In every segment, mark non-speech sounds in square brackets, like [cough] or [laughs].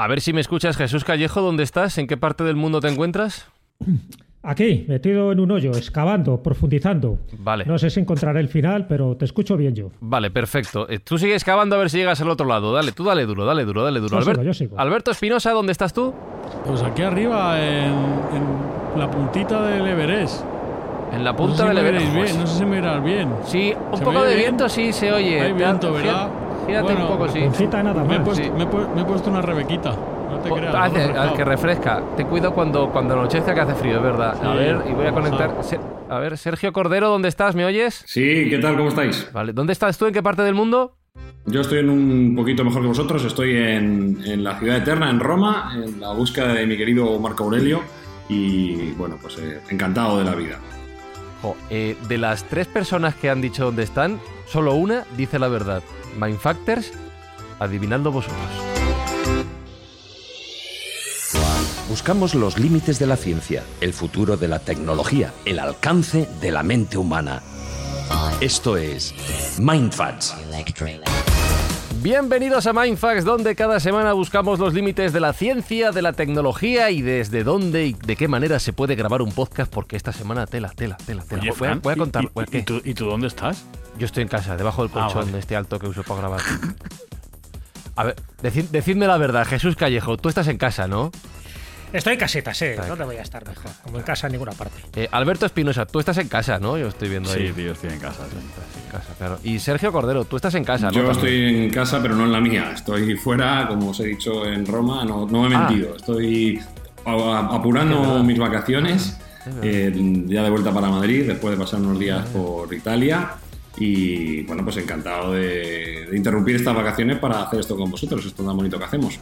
A ver si me escuchas, Jesús Callejo, ¿dónde estás? ¿En qué parte del mundo te encuentras? Aquí, metido en un hoyo, excavando, profundizando. Vale. No sé si encontraré el final, pero te escucho bien yo. Vale, perfecto. Eh, Tú sigues excavando a ver si llegas al otro lado. Dale, tú dale duro, dale duro, dale duro. Yo sigo, Albert- yo sigo. Alberto Espinosa, ¿dónde estás tú? Pues aquí arriba, en, en la puntita del Everest. En la No sé punta si del Everest. bien, no sé si me verás bien. Sí, un ¿Se poco de bien? viento sí se oye. Hay viento, ¿verdad? Gírate Bueno, un poco, sí. Nada Me he, puesto, Sí. me he pu- me he puesto una rebequita. No te creas. hace- he ah, refrescado. que refresca. Ten cuidado cuando, cuando anochezca que hace frío, es verdad. A ver, y voy a conectar. a- ver, Sergio Cordero, ¿dónde estás? ¿Me oyes? Sí, ¿qué tal? ¿Cómo estáis? Vale, ¿dónde estás tú? ¿En qué parte del mundo? Yo estoy en un poquito mejor que vosotros, estoy en, en la ciudad eterna, en Roma, en la búsqueda de mi querido Marco Aurelio y bueno, pues eh, encantado de la vida. Eh, de las tres personas que han dicho dónde están, solo una dice la verdad. Mindfactors, adivinadlo vosotros. Buscamos los límites de la ciencia, el futuro de la tecnología, el alcance de la mente humana. Esto es MindFacts. Bienvenidos a Mindfacts, donde cada semana buscamos los límites de la ciencia, de la tecnología y desde dónde y de qué manera se puede grabar un podcast, porque esta semana tela, tela, tela, tela. Oye, voy, a, Fran, voy a ¿y- contar. ¿y, voy a- y tú, y tú dónde estás? Yo estoy en casa, debajo del Ah, colchón vale. este alto que uso para grabar. A ver, decid- decidme la verdad, Jesús Callejo, tú estás en casa, ¿no? Estoy en caseta, sí. Está ¿Dónde voy a estar mejor? Como en casa en ninguna parte. Eh, Alberto Espinosa, tú estás en casa, ¿no? Yo estoy viendo ahí. Sí, tío, estoy en casa. sí. Estás en casa, claro. Y Sergio Cordero, tú estás en casa, ¿no? Yo También. estoy en casa, pero no en la mía. Estoy fuera, como os he dicho, en Roma. No, no me he Ah. mentido. Estoy a- a- Es apurando mis vacaciones. Es verdad. eh, ya de vuelta para Madrid, después de pasar unos días por Italia. Y bueno, pues encantado de, de interrumpir estas vacaciones para hacer esto con vosotros, esto tan bonito que hacemos.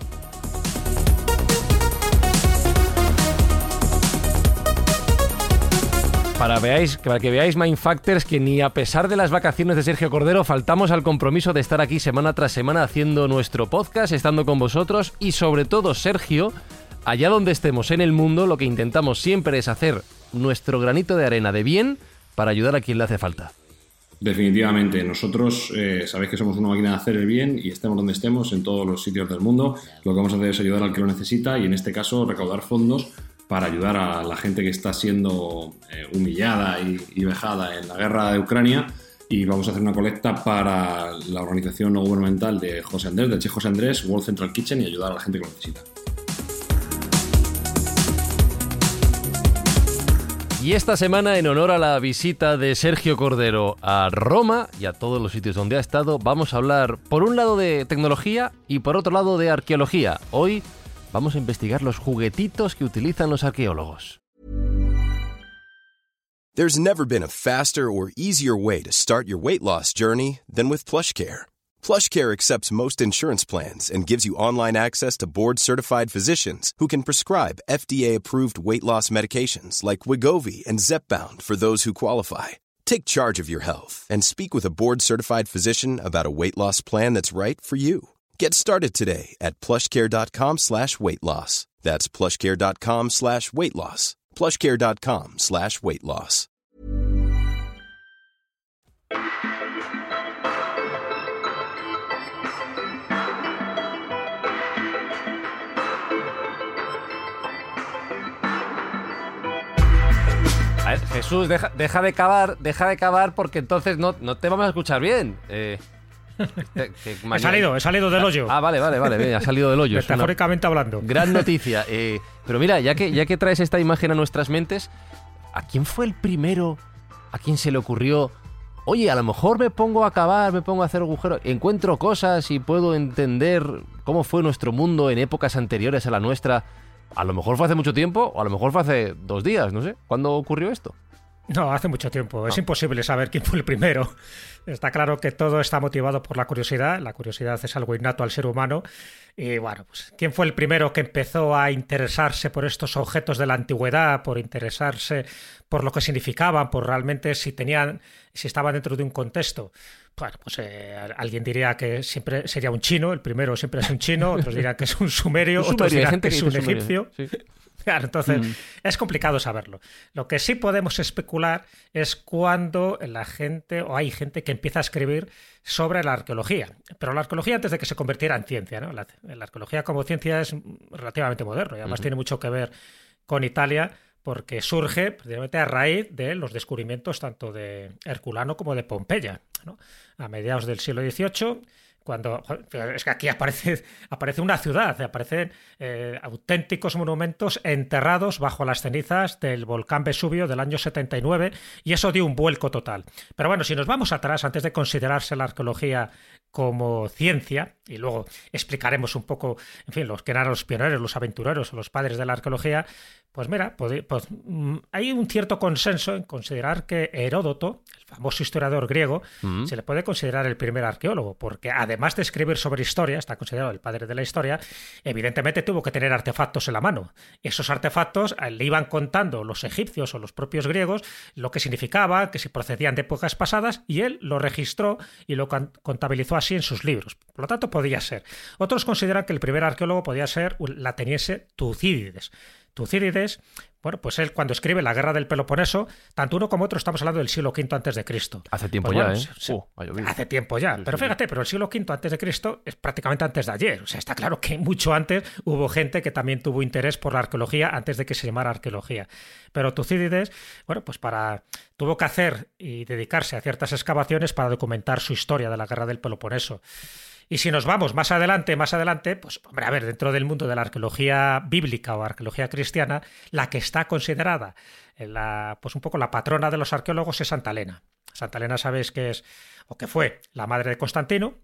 Para, veáis, para que veáis Mindfactors que ni a pesar de las vacaciones de Sergio Cordero faltamos al compromiso de estar aquí semana tras semana haciendo nuestro podcast, estando con vosotros y sobre todo Sergio, allá donde estemos en el mundo, lo que intentamos siempre es hacer nuestro granito de arena de bien para ayudar a quien le hace falta. Definitivamente, nosotros eh, sabéis que somos una máquina de hacer el bien y estemos donde estemos, en todos los sitios del mundo, lo que vamos a hacer es ayudar al que lo necesita y en este caso recaudar fondos para ayudar a la gente que está siendo eh, humillada y, vejada en la guerra de Ucrania y vamos a hacer una colecta para la organización no gubernamental de José Andrés, del Che José Andrés, World Central Kitchen y ayudar a la gente que lo necesita. Y esta semana, en honor a la visita de Sergio Cordero a Roma y a todos los sitios donde ha estado, vamos a hablar por un lado de tecnología y por otro lado de arqueología. Hoy vamos a investigar los juguetitos que utilizan los arqueólogos. There's never been a faster or easier way to start your weight loss journey than with PlushCare. PlushCare accepts most insurance plans and gives you online access to board-certified physicians who can prescribe FDA-approved weight loss medications like Wigovi and Zepbound for those who qualify. Take charge of your health and speak with a board-certified physician about a weight loss plan that's right for you. Get started today at plushcare.com slash weight loss. That's plushcare.com slash weight loss. plushcare.com slash weight loss. Jesús, deja, deja de cavar, deja de cavar porque entonces no, no te vamos a escuchar bien. Eh, [laughs] He salido, he salido del hoyo. Ah, vale, vale, vale, ha salido del hoyo. metafóricamente hablando. Gran [laughs] noticia. Eh, pero mira, ya que, ya que traes esta imagen a nuestras mentes, ¿a quién fue el primero? ¿A quién se le ocurrió? Oye, a lo mejor me pongo a cavar, me pongo a hacer agujeros, encuentro cosas y puedo entender cómo fue nuestro mundo en épocas anteriores a la nuestra. A lo mejor fue hace mucho tiempo o a lo mejor fue hace dos días, no sé. ¿Cuándo ocurrió esto? No, hace mucho tiempo. Es imposible saber quién fue el primero. Está claro que todo está motivado por la curiosidad. La curiosidad es algo innato al ser humano. Y bueno, pues ¿quién fue el primero que empezó a interesarse por estos objetos de la antigüedad, por interesarse por lo que significaban, por realmente si tenían, si estaban dentro de un contexto? Bueno, pues eh, alguien diría que siempre sería un chino, el primero siempre es un chino, otros dirían que es un sumerio, [laughs] Un otros sumerio, dirán que es un sumerio, egipcio. sí. [laughs] Claro, entonces Mm. es complicado saberlo. Lo que sí podemos especular es cuando la gente o hay gente que empieza a escribir sobre la arqueología. Pero la arqueología antes de que se convirtiera en ciencia. ¿no? La, la arqueología como ciencia es relativamente moderno y además tiene mucho que ver con Italia porque surge precisamente a raíz de los descubrimientos tanto de Herculano como de Pompeya. ¿no? A mediados del siglo XVIII cuando es que aquí aparece, aparece una ciudad, aparecen eh, auténticos monumentos enterrados bajo las cenizas del volcán Vesubio del año 79 y eso dio un vuelco total. Pero bueno, si nos vamos atrás, antes de considerarse la arqueología como ciencia, y luego explicaremos un poco, en fin, los que eran los pioneros, los aventureros o los padres de la arqueología, pues mira, pues, mm, hay un cierto consenso en considerar que Heródoto, el famoso historiador griego, Mm. se le puede considerar el primer arqueólogo, porque además de escribir sobre historia, está considerado el padre de la historia, evidentemente tuvo que tener artefactos en la mano. Esos artefactos eh, le iban contando los egipcios o los propios griegos lo que significaba, que si procedían de épocas pasadas, y él lo registró y lo contabilizó así en sus libros. Por lo tanto, podía ser. Otros consideran que el primer arqueólogo podía ser el ateniense Tucídides. Tucídides, bueno, pues él cuando escribe La Guerra del Peloponeso, tanto uno como otro estamos hablando del siglo V antes de Cristo. Hace tiempo Pues ya, bueno, ¿eh? se- Uh, hace tiempo ya. Pero fíjate, pero el siglo V antes de Cristo es prácticamente antes de ayer. O sea, está claro que mucho antes hubo gente que también tuvo interés por la arqueología antes de que se llamara arqueología. Pero Tucídides, bueno, pues para tuvo que hacer y dedicarse a ciertas excavaciones para documentar su historia de la guerra del Peloponeso. Y si nos vamos más adelante, más adelante, pues hombre, a ver, dentro del mundo de la arqueología bíblica o arqueología cristiana, la que está considerada eh, la, pues un poco la patrona de los arqueólogos es Santa Elena. Santa Elena sabéis que es o que fue la madre de Constantino.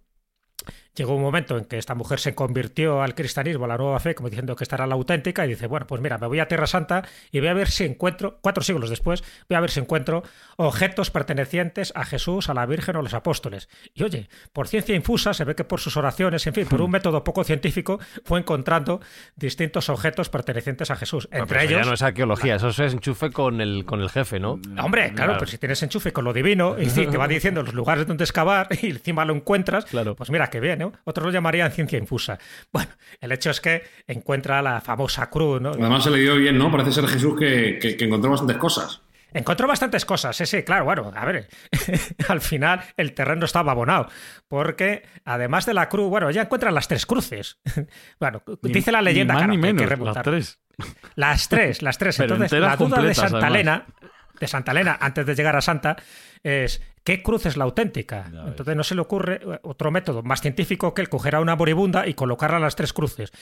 Llegó un momento en que esta mujer se convirtió al cristianismo, a la nueva fe, como diciendo que esta era la auténtica, y dice, bueno, pues mira, me voy a Tierra Santa y voy a ver si encuentro, cuatro siglos después, voy a ver si encuentro objetos pertenecientes a Jesús, a la Virgen o a los apóstoles. Y oye, por ciencia infusa, se ve que por sus oraciones, en fin, por un método poco científico, fue encontrando distintos objetos pertenecientes a Jesús. Entre pero eso ellos... ya no es arqueología, eso es enchufe con el, con el jefe, ¿no? Hombre, claro, pero si tienes enchufe con lo divino, y te va [laughs] diciendo los lugares donde excavar y encima lo encuentras, Claro. pues mira qué bien, ¿no? Otros lo llamarían ciencia infusa. Bueno, el hecho es que encuentra la famosa cruz, ¿no? Además se le dio bien, ¿no? Parece ser Jesús que, que- que encontró bastantes cosas. Encontró bastantes cosas, sí, sí, claro, bueno, a ver, [laughs] al final el terreno estaba abonado, porque además de la cruz, bueno, ya encuentran las tres cruces. [laughs] Bueno, Ni- dice la leyenda, Ni más claro, ni que hay que las remontar. tres. Las tres, las tres. [laughs] Pero Entonces, la duda de Santa además. Elena, de Santa Elena, antes de llegar a Santa, es ¿qué cruz es la auténtica? Entonces no se le ocurre eh, otro método más científico que el coger a una moribunda y colocarla en las tres cruces.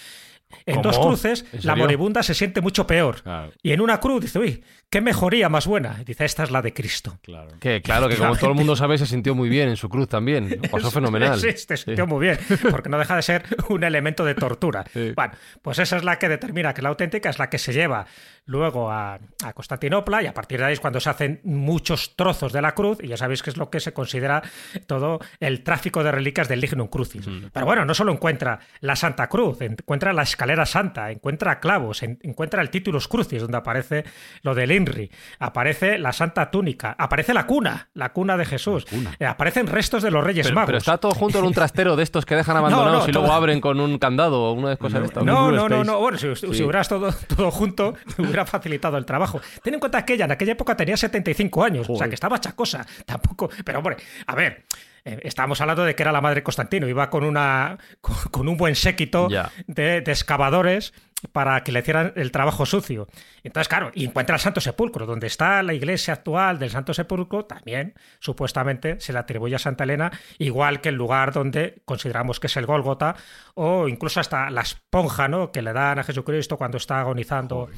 En ¿Cómo? dos cruces, ¿En la moribunda se siente mucho peor. Claro. Y en una cruz dice, uy, qué mejoría más buena. Y dice, esta es la de Cristo. Claro. Que claro, que como todo el mundo sabe, se sintió muy bien en su cruz también. Lo [laughs] pasó fenomenal. Sí, se sintió muy bien, porque no deja de ser un elemento de tortura. [laughs] Sí. Bueno, pues esa es la que determina que la auténtica es la que se lleva luego a, a Constantinopla y a partir de ahí es cuando se hacen muchos trozos de la cruz y ya sabéis que es lo que se considera todo el tráfico de reliquias del Lignum Crucis. Pero bueno, no solo encuentra la Santa Cruz, encuentra la escalera santa, encuentra clavos, en- encuentra el Titulus Crucis donde aparece lo del INRI, aparece la Santa Túnica, aparece la cuna, la cuna de Jesús, eh, aparecen restos de los Reyes Pero, Magos. pero está todo junto en un [laughs] trastero de estos que dejan abandonados no, y luego todo- abren con un candado o una de cosas de estas. No, no, no, no. Bueno, si, si hubieras todo, todo junto, me [laughs] hubiera facilitado el trabajo. Ten en cuenta que ella en aquella época tenía 75 años, o sea que estaba chacosa. Tampoco. Pero, hombre, a ver. Eh, estábamos hablando de que era la madre Constantino, iba con una [laughs] con, con un buen séquito de excavadores para que le hicieran el trabajo sucio. Entonces, claro, y encuentra el Santo Sepulcro, donde está la iglesia actual del Santo Sepulcro, también supuestamente se le atribuye a Santa Elena, igual que el lugar donde consideramos que es el Gólgota, o incluso hasta la esponja ¿no? que le dan a Jesucristo cuando está agonizando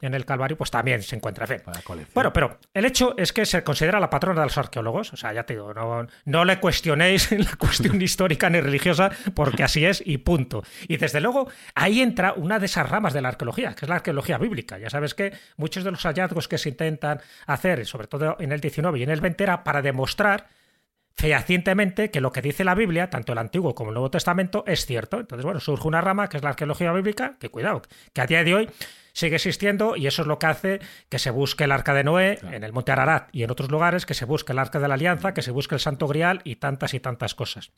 en el Calvario, pues también se encuentra. En Bueno, pero el hecho es que se considera la patrona de los arqueólogos. O sea, ya te digo, no, no le cuestionéis [laughs] la cuestión histórica ni religiosa, porque así es y punto. Y desde luego, ahí entra una de esas ramas de la arqueología, que es la arqueología bíblica. Ya sabes que muchos de los hallazgos que se intentan hacer, sobre todo en el 19 y en el 20, era para demostrar fehacientemente que lo que dice la Biblia, tanto el Antiguo como el Nuevo Testamento, es cierto. Entonces, bueno, surge una rama que es la arqueología bíblica, que cuidado, que a día de hoy sigue existiendo y eso es lo que hace que se busque el arca de Noé en el Monte Ararat y en otros lugares, que se busque el arca de la Alianza, que se busque el Santo Grial y tantas y tantas cosas.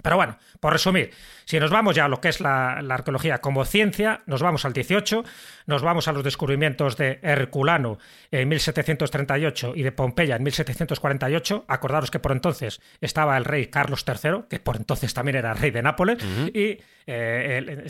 Pero bueno, por resumir, si nos vamos ya a lo que es la, arqueología como ciencia, nos vamos al 18, nos vamos a los descubrimientos de Herculano en 1738 y de Pompeya en 1748. Acordaros que por entonces estaba el rey Carlos III, que por entonces también era rey de Nápoles, y eh,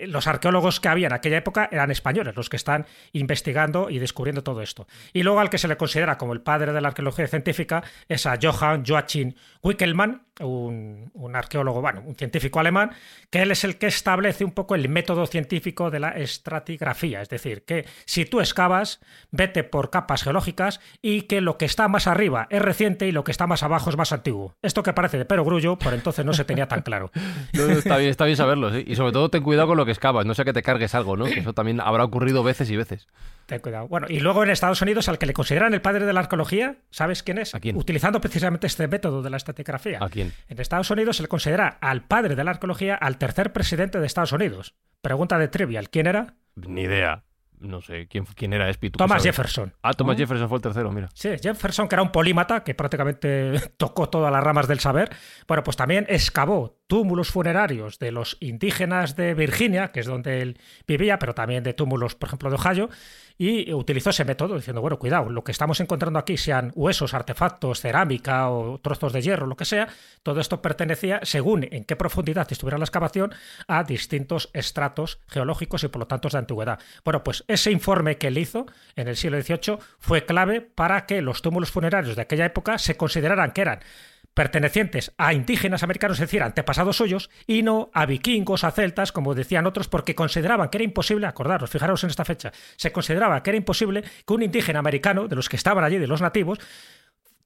los arqueólogos que había en aquella época eran españoles, los que están investigando y descubriendo todo esto. Y luego al que se le considera como el padre de la arqueología científica es a Johann Joachim Wickelmann, un, arqueólogo, bueno, un científico alemán, que él es el que establece un poco el método científico de la estratigrafía. Es decir, que si tú excavas, vete por capas geológicas y que lo que está más arriba es reciente y lo que está más abajo es más antiguo. Esto que parece de perogrullo, por entonces no se tenía tan claro. [laughs] está bien, está bien saberlo, sí. Y sobre todo ten cuidado con lo que excavas, no sé que te cargues algo, ¿no? Que eso también habrá ocurrido veces y veces. Ten cuidado. Bueno, y luego en Estados Unidos, al que le consideran el padre de la arqueología, ¿sabes quién es? ¿A quién? Utilizando precisamente este método de la estratigrafía. ¿A quién? En Estados Unidos se le considera al padre de la arqueología al tercer presidente de Estados Unidos. Pregunta de trivial, ¿quién era? Ni idea. No sé, ¿quién, quién era Espitu? Thomas Jefferson. Ah, Thomas Jefferson fue el tercero, mira. Sí, Jefferson, que era un polímata que prácticamente [laughs] tocó todas las ramas del saber. Bueno, pues también excavó túmulos funerarios de los indígenas de Virginia, que es donde él vivía, pero también de túmulos, por ejemplo, de Ohio, y utilizó ese método diciendo, bueno, cuidado, lo que estamos encontrando aquí, sean huesos, artefactos, cerámica o trozos de hierro, lo que sea, todo esto pertenecía, según en qué profundidad estuviera la excavación, a distintos estratos geológicos y por lo tanto de antigüedad. Bueno, pues ese informe que él hizo en el siglo XVIII fue clave para que los túmulos funerarios de aquella época se consideraran que eran pertenecientes a indígenas americanos, es decir, antepasados suyos, y no a vikingos, a celtas, como decían otros, porque consideraban que era imposible, acordaros, fijaros en esta fecha, se consideraba que era imposible que un indígena americano, de los que estaban allí, de los nativos,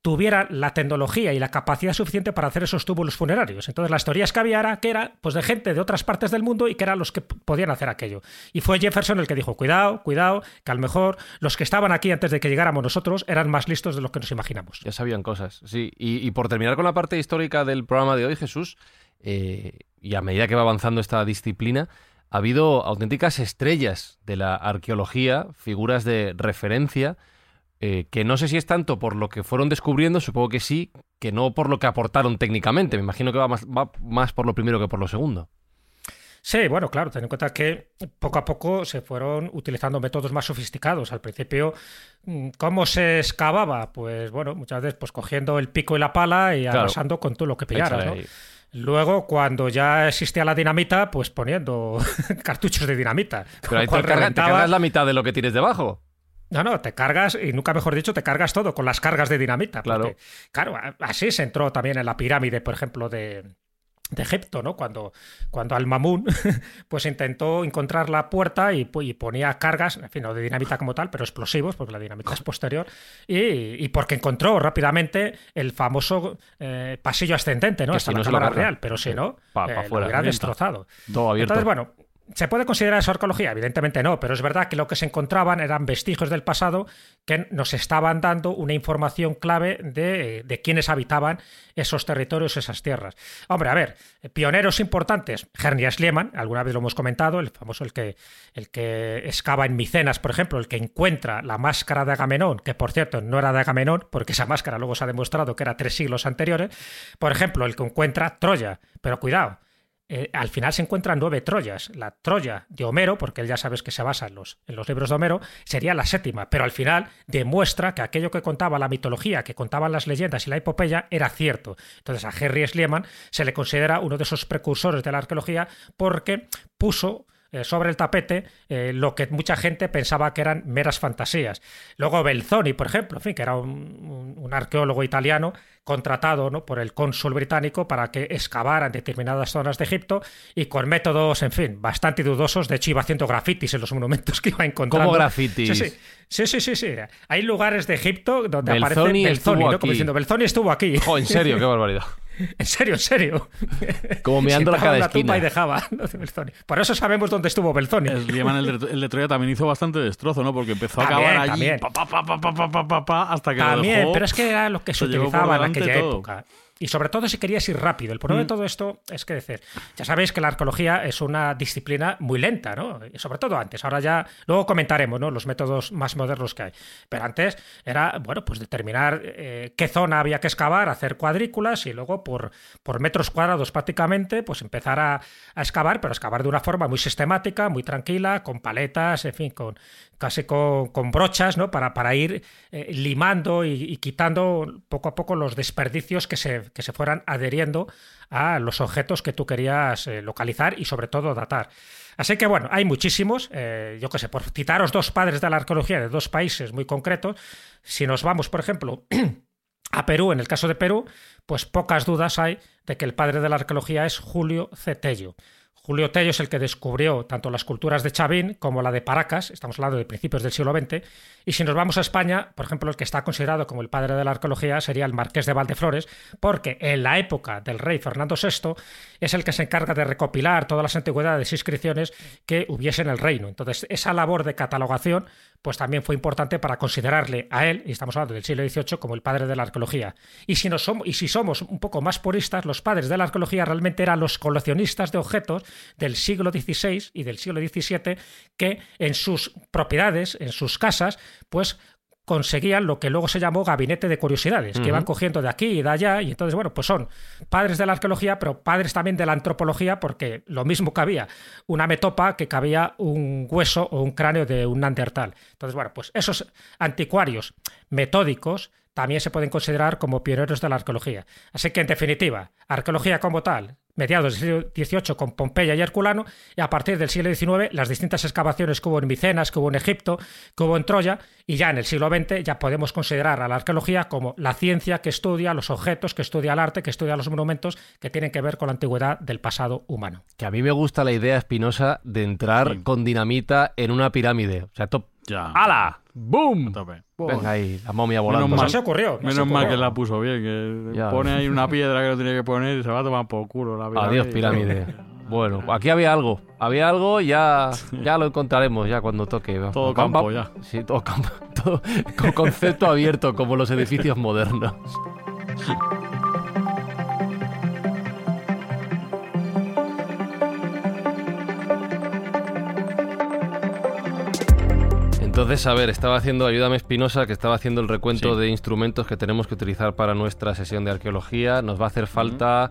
tuviera la tecnología y la capacidad suficiente para hacer esos túmulos funerarios. Entonces las teorías que había era que era pues de gente de otras partes del mundo y que eran los que podían hacer aquello. Y fue Jefferson el que dijo, cuidado, cuidado, que a lo mejor los que estaban aquí antes de que llegáramos nosotros eran más listos de lo que nos imaginamos. Ya sabían cosas, sí. Y, por terminar con la parte histórica del programa de hoy, Jesús, eh, y a medida que va avanzando esta disciplina, ha habido auténticas estrellas de la arqueología, figuras de referencia, eh, que no sé si es tanto por lo que fueron descubriendo, supongo que sí, que no por lo que aportaron técnicamente. Me imagino que va más, va más por lo primero que por lo segundo. Sí, bueno, claro, ten en cuenta que poco a poco se fueron utilizando métodos más sofisticados. Al principio, mm, ¿cómo se excavaba? Pues bueno, muchas veces pues cogiendo el pico y la pala y arrasando con todo lo que pillaras, ¿no? Luego, cuando ya existía la dinamita, pues poniendo [laughs] cartuchos de dinamita. Pero ahí te, te cargas la mitad de lo que tienes debajo. No, no, te cargas, y nunca mejor dicho, te cargas todo con las cargas de dinamita. claro. Claro, así se entró también en la pirámide, por ejemplo, de, Egipto, ¿no? Cuando, cuando Al-Mamun [laughs] pues intentó encontrar la puerta y, ponía cargas, en fin, no de dinamita como tal, pero explosivos, porque la dinamita es posterior, y, porque encontró rápidamente el famoso eh, pasillo ascendente, ¿no? Hasta la cámara real, pero si no, eh, lo hubiera destrozado. Todo abierto. Entonces, bueno, ¿Se puede considerar eso arqueología? Evidentemente no, pero es verdad que lo que se encontraban eran vestigios del pasado que nos estaban dando una información clave de, de quiénes habitaban esos territorios, esas tierras. Hombre, a ver, pioneros importantes, Hernias Schliemann, alguna vez lo hemos comentado, el famoso, el que, el que excava en Micenas, por ejemplo, el que encuentra la máscara de Agamenón, que por cierto no era de Agamenón, porque esa máscara luego se ha demostrado que era tres siglos anteriores, por ejemplo, el que encuentra Troya, pero cuidado, eh, al final se encuentran nueve Troyas. La Troya de Homero, porque él ya sabes que se basa en los, en los libros de Homero, sería la séptima, pero al final demuestra que aquello que contaba la mitología, que contaban las leyendas y la epopeya, era cierto. Entonces a Henry Schliemann se le considera uno de esos precursores de la arqueología porque puso eh, sobre el tapete eh, lo que mucha gente pensaba que eran meras fantasías. Luego Belzoni, por ejemplo, en fin, que era un, un arqueólogo italiano contratado ¿no? por el cónsul británico para que excavara en determinadas zonas de Egipto y con métodos, en fin, bastante dudosos. De hecho, iba haciendo grafitis en los monumentos que iba encontrando. ¿Cómo grafitis? Sí, sí, sí, sí, sí, Hay lugares de Egipto donde Belzoni aparece Belzoni, ¿no? Como diciendo, Belzoni estuvo aquí. Jo, en serio, qué barbaridad. [laughs] [laughs] En serio, en serio. [laughs] Como mirando [laughs] la cada una esquina. Tumba y dejaba. Por eso sabemos dónde estuvo Belzoni. El, el, de, Troya también hizo bastante destrozo, ¿no? Porque empezó también, a acabar allí pa, pa, pa, hasta que también, lo dejó, pero es que era lo que se, se utilizaba en aquella época. Y sobre todo si querías ir rápido. El problema de Mm. todo esto es que decir, ya sabéis que la arqueología es una disciplina muy lenta, ¿no? Y sobre todo antes. Ahora ya, luego comentaremos, ¿no? Los métodos más modernos que hay. Pero antes era, bueno, pues determinar eh, qué zona había que excavar, hacer cuadrículas y luego por, por metros cuadrados prácticamente, pues empezar a, a excavar, pero excavar de una forma muy sistemática, muy tranquila, con paletas, en fin, con casi con, brochas, ¿no? Para, ir eh, limando y, quitando poco a poco los desperdicios que se, que se fueran adheriendo a los objetos que tú querías eh, localizar y sobre todo datar. Así que bueno, hay muchísimos, eh, yo qué sé, por citaros dos padres de la arqueología de dos países muy concretos, si nos vamos, por ejemplo, [clears throat] a Perú, en el caso de Perú, pues pocas dudas hay de que el padre de la arqueología es Julio C. Julio Tello es el que descubrió tanto las culturas de Chavín como la de Paracas, estamos hablando de principios del siglo XX, y si nos vamos a España, por ejemplo, el que está considerado como el padre de la arqueología sería el marqués de Valdeflores, porque en la época del rey Fernando VI es el que se encarga de recopilar todas las antigüedades e inscripciones que hubiese en el reino. Entonces, esa labor de catalogación pues también fue importante para considerarle a él, y estamos hablando del siglo XVIII, como el padre de la arqueología. Y si, nos somos, y si somos un poco más puristas, los padres de la arqueología realmente eran los coleccionistas de objetos del siglo XVI y del siglo XVII que en sus propiedades, en sus casas, pues conseguían lo que luego se llamó gabinete de curiosidades, que iban cogiendo de aquí y de allá, y entonces, bueno, pues son padres de la arqueología, pero padres también de la antropología, porque lo mismo cabía una metopa que cabía un hueso o un cráneo de un neandertal. Entonces, bueno, pues esos anticuarios metódicos también se pueden considerar como pioneros de la arqueología. Así que, en definitiva, arqueología como tal, mediados del siglo XVIII con Pompeya y Herculano, y a partir del siglo XIX las distintas excavaciones que hubo en Micenas, que hubo en Egipto, que hubo en Troya, y ya en el siglo XX ya podemos considerar a la arqueología como la ciencia que estudia los objetos, que estudia el arte, que estudia los monumentos que tienen que ver con la antigüedad del pasado humano. Que a mí me gusta la idea espinosa de entrar Sí. con dinamita en una pirámide. O sea, top. Ya. ¡Hala! ¡Boom! A tope. Venga ahí, la momia volando. Menos mal. así ocurrió. Menos mal ocurrió. que la puso bien, que Ya. pone ahí una piedra que no tiene que poner y se va a tomar por culo la pirámide. Adiós, [laughs] pirámide. Bueno, aquí había algo. Había algo, ya, ya lo encontraremos ya cuando toque. Todo campo ya. Sí, todo campo. [laughs] Todo, con concepto abierto, como los edificios modernos. Entonces, a ver, estaba haciendo, ayúdame Espinosa, que estaba haciendo el recuento Sí. de instrumentos que tenemos que utilizar para nuestra sesión de arqueología. Nos va a hacer falta,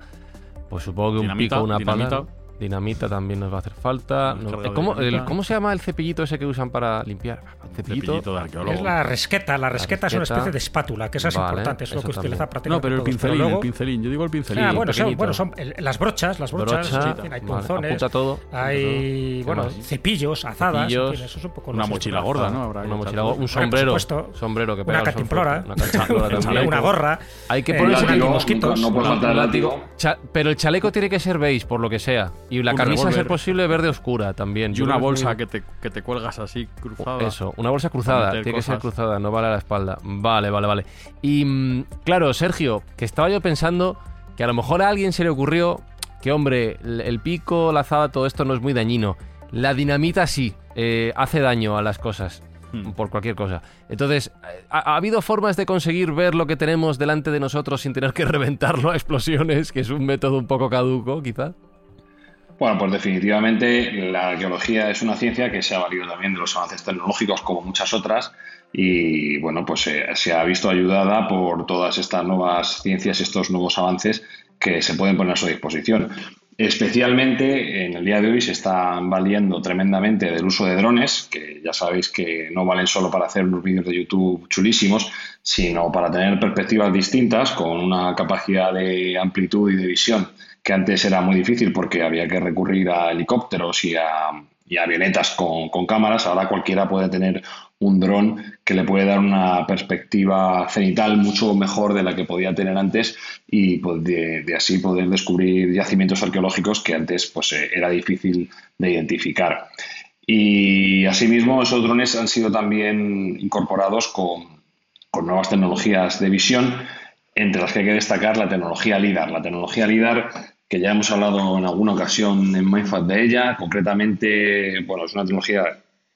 pues supongo que un Dinamita, pico, una pala. Dinamita. También nos va a hacer falta. No- ¿cómo, el- dinamita. ¿Cómo se llama el cepillito ese que usan para limpiar? Cepillito. Cepillito de arqueólogo. Es la resqueta. La resqueta es una especie de espátula, que esa es Vale, importante, es lo que utiliza prácticamente No, pero el pincelín, luego- el pincelín. Yo digo el pincelín. Ah, bueno, son, pequeñito. bueno, son el- las brochas, las brochas, Brocha, sí, hay vale, punzones, apunta todo. hay ¿Qué bueno, más? cepillos, azadas, en Cepillos, fin, eso es un poco Una mochila gorda, ¿no? Habrá Una mochila, todo. un sombrero. supuesto. sombrero que Una pega cantimplora. Una cantimplora [laughs] también. una gorra, Hay que eh, ponerse el antimosquitos. no puede faltar el látigo. Pero el chaleco tiene que ser beige, por lo que sea. Y la Un camisa, a ser posible, verde oscura también. Y Yo una que bolsa que te, que te cuelgas así cruzada. Eso, una bolsa cruzada. Tiene que ser cruzada, no vale a la espalda. Vale, vale, vale. Y mm, claro, Sergio, que estaba yo pensando que a lo mejor a alguien se le ocurrió que, hombre, el, pico, la azada, todo esto no es muy dañino. La dinamita sí, eh, hace daño a las cosas. Hmm. Por cualquier cosa. Entonces, ¿ha, ha habido formas de conseguir ver lo que tenemos delante de nosotros sin tener que [laughs] reventarlo a explosiones? Que es un método un poco caduco, quizá. Bueno, pues definitivamente la arqueología es una ciencia que se ha valido también de los avances tecnológicos como muchas otras y bueno, pues eh, se ha visto ayudada por todas estas nuevas ciencias, estos nuevos avances que se pueden poner a su disposición. Especialmente en el día de hoy se están valiendo tremendamente del uso de drones, que ya sabéis que no valen solo para hacer unos vídeos de YouTube chulísimos, sino para tener perspectivas distintas con una capacidad de amplitud y de visión que antes era muy difícil porque había que recurrir a helicópteros y a, avionetas con, con cámaras, ahora cualquiera puede tener un dron que le puede dar una perspectiva cenital mucho mejor de la que podía tener antes y pues, de, así poder descubrir yacimientos arqueológicos que antes pues, eh, era difícil de identificar. Y asimismo, esos drones han sido también incorporados con, nuevas tecnologías de visión, entre las que hay que destacar la tecnología LIDAR. La tecnología LIDAR, que ya hemos hablado en alguna ocasión en Mindfat de ella, concretamente, bueno, es una tecnología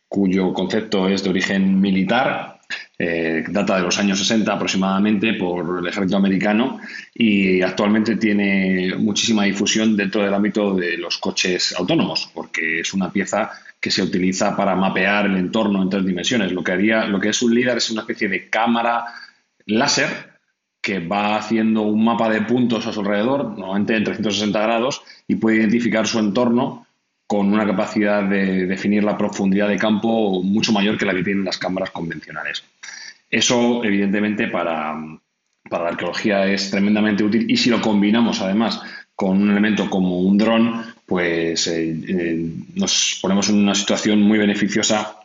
cuyo concepto es de origen militar, eh, data de los años 60 aproximadamente por el ejército americano y actualmente tiene muchísima difusión dentro del ámbito de los coches autónomos, porque es una pieza que se utiliza para mapear el entorno en tres dimensiones. Lo que, haría, lo que es un LIDAR es una especie de cámara láser que va haciendo un mapa de puntos a su alrededor, normalmente en 360 grados, y puede identificar su entorno con una capacidad de definir la profundidad de campo mucho mayor que la que tienen las cámaras convencionales. Eso, evidentemente, para, la arqueología es tremendamente útil y si lo combinamos, además, con un elemento como un dron, pues eh, eh, nos ponemos en una situación muy beneficiosa